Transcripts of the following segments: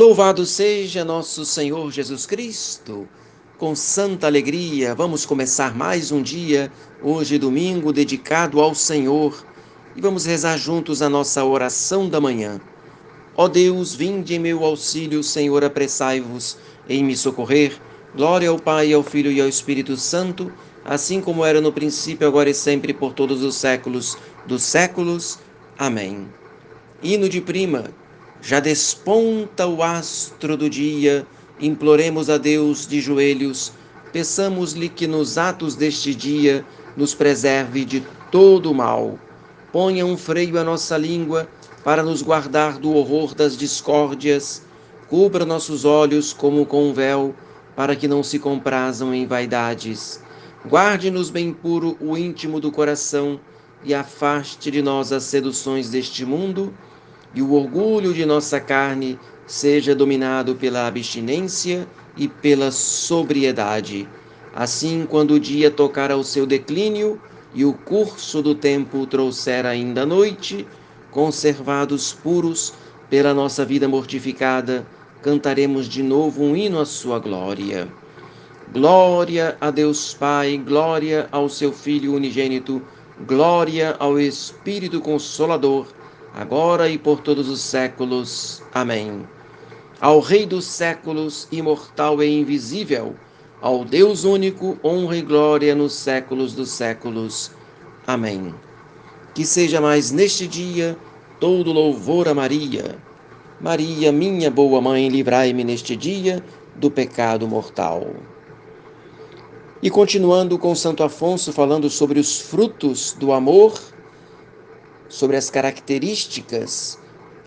Louvado seja nosso Senhor Jesus Cristo. Com santa alegria, vamos começar mais um dia, hoje domingo, dedicado ao Senhor, e vamos rezar juntos a nossa oração da manhã. Ó Deus, vinde em meu auxílio, Senhor, apressai-vos em me socorrer. Glória ao Pai, ao Filho e ao Espírito Santo, assim como era no princípio, agora e sempre, por todos os séculos dos séculos. Amém. Hino de prima. Já desponta o astro do dia, imploremos a Deus de joelhos, peçamos-lhe que nos atos deste dia nos preserve de todo o mal. Ponha um freio à nossa língua para nos guardar do horror das discórdias, cubra nossos olhos como com um véu, para que não se comprazam em vaidades. Guarde-nos bem puro o íntimo do coração e afaste de nós as seduções deste mundo e o orgulho de nossa carne seja dominado pela abstinência e pela sobriedade. Assim, quando o dia tocar ao seu declínio e o curso do tempo trouxer ainda a noite, conservados puros pela nossa vida mortificada, cantaremos de novo um hino à sua glória. Glória a Deus Pai, glória ao seu Filho unigênito, glória ao Espírito Consolador agora e por todos os séculos. Amém. Ao Rei dos séculos, imortal e invisível, ao Deus único, honra e glória nos séculos dos séculos. Amém. Que seja mais neste dia todo louvor a Maria. Maria, minha boa mãe, livrai-me neste dia do pecado mortal. E continuando com Santo Afonso falando sobre os frutos do amor, sobre as características,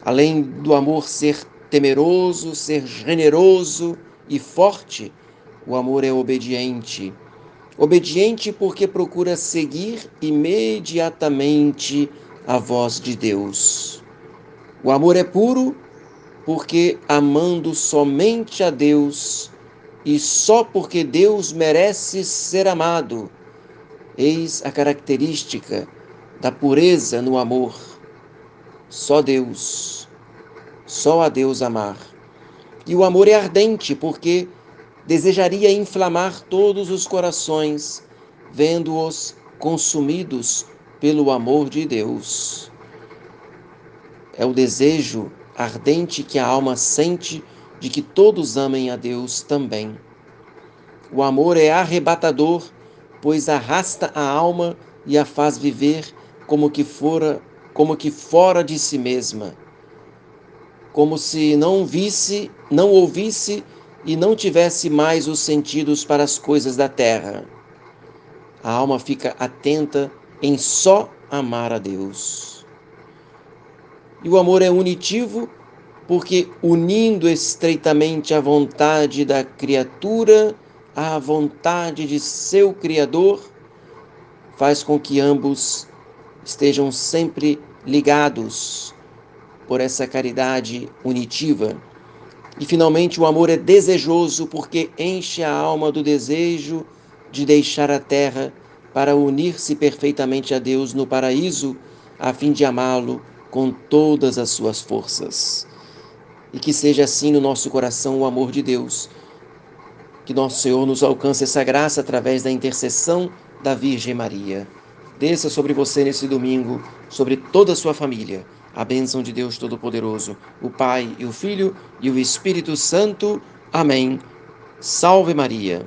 além do amor ser temeroso, ser generoso e forte, o amor é obediente. Obediente porque procura seguir imediatamente a voz de Deus. O amor é puro porque, amando somente a Deus e só porque Deus merece ser amado, eis a característica da pureza no amor. Só Deus, só a Deus amar. E o amor é ardente porque desejaria inflamar todos os corações, vendo-os consumidos pelo amor de Deus. É o desejo ardente que a alma sente de que todos amem a Deus também. O amor é arrebatador, pois arrasta a alma e a faz viver como que fora, como que fora de si mesma, como se não visse, não ouvisse e não tivesse mais os sentidos para as coisas da terra. A alma fica atenta em só amar a Deus. E o amor é unitivo porque, unindo estreitamente a vontade da criatura à vontade de seu Criador, faz com que ambos estejam sempre ligados por essa caridade unitiva. E finalmente o amor é desejoso porque enche a alma do desejo de deixar a terra para unir-se perfeitamente a Deus no paraíso, a fim de amá-lo com todas as suas forças. E que seja assim no nosso coração o amor de Deus. Que nosso Senhor nos alcance essa graça através da intercessão da Virgem Maria desça sobre você nesse domingo, sobre toda a sua família. A bênção de Deus Todo-Poderoso, o Pai e o Filho e o Espírito Santo. Amém. Salve Maria.